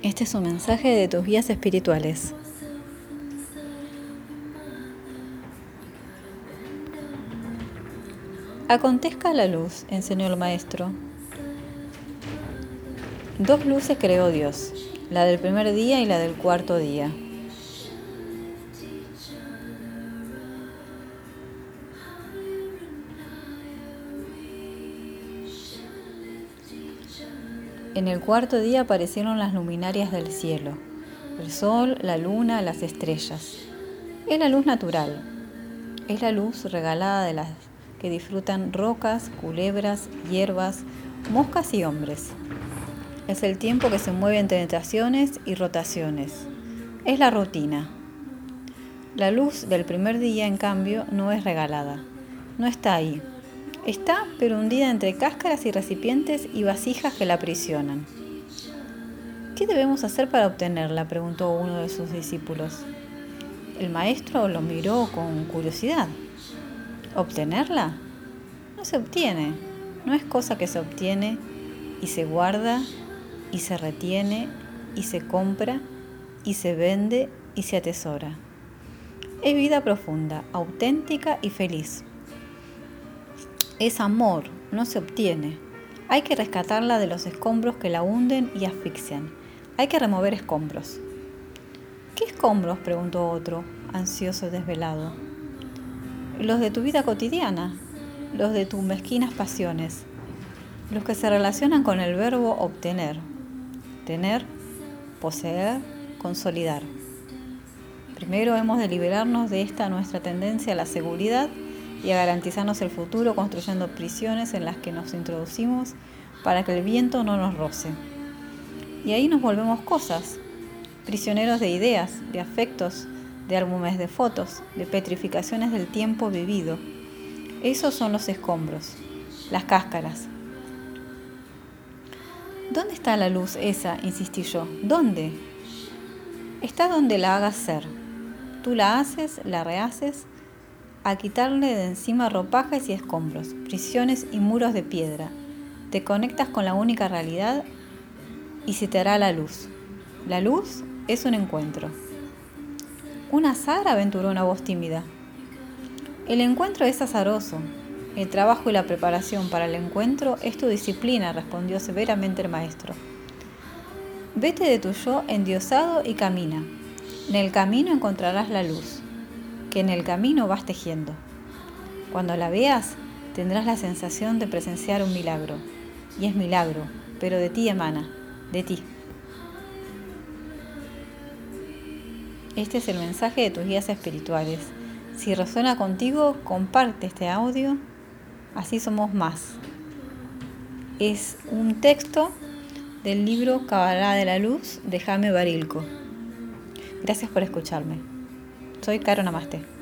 Este es un mensaje de tus guías espirituales. Acontezca la luz, enseñó el maestro. Dos luces creó Dios, la del primer día y la del cuarto día. En el cuarto día aparecieron las luminarias del cielo, el sol, la luna, las estrellas. Es la luz natural, es la luz regalada de las que disfrutan rocas, culebras, hierbas, moscas y hombres. Es el tiempo que se mueve entre estaciones y rotaciones. Es la rutina. La luz del primer día, en cambio, no es regalada. No está ahí. Está pero hundida entre cáscaras y recipientes y vasijas que la aprisionan. ¿Qué debemos hacer para obtenerla? preguntó uno de sus discípulos. El maestro lo miró con curiosidad. ¿Obtenerla? No se obtiene, no es cosa que se obtiene y se guarda y se retiene y se compra y se vende y se atesora. Es vida profunda, auténtica y feliz. Es amor, no se obtiene. Hay que rescatarla de los escombros que la hunden y asfixian. Hay que remover escombros. ¿Qué escombros? preguntó otro, ansioso desvelado los de tu vida cotidiana, los de tus mezquinas pasiones, los que se relacionan con el verbo obtener, tener, poseer, consolidar. Primero hemos de liberarnos de esta nuestra tendencia a la seguridad y a garantizarnos el futuro construyendo prisiones en las que nos introducimos para que el viento no nos roce. Y ahí nos volvemos cosas, prisioneros de ideas, de afectos, de álbumes de fotos, de petrificaciones del tiempo vivido. Esos son los escombros, las cáscaras. ¿Dónde está la luz esa? insistí yo. ¿Dónde? Está donde la hagas ser. Tú la haces, la rehaces, a quitarle de encima ropajes y escombros, prisiones y muros de piedra. Te conectas con la única realidad y se te hará la luz. La luz es un encuentro. Un azar, aventuró una voz tímida. El encuentro es azaroso. El trabajo y la preparación para el encuentro es tu disciplina, respondió severamente el maestro. Vete de tu yo endiosado y camina. En el camino encontrarás la luz, que en el camino vas tejiendo. Cuando la veas, tendrás la sensación de presenciar un milagro. Y es milagro, pero de ti emana, de ti. Este es el mensaje de tus guías espirituales. Si resuena contigo, comparte este audio. Así somos más. Es un texto del libro Cabalá de la Luz de Jaime Barilco. Gracias por escucharme. Soy Caro Namaste.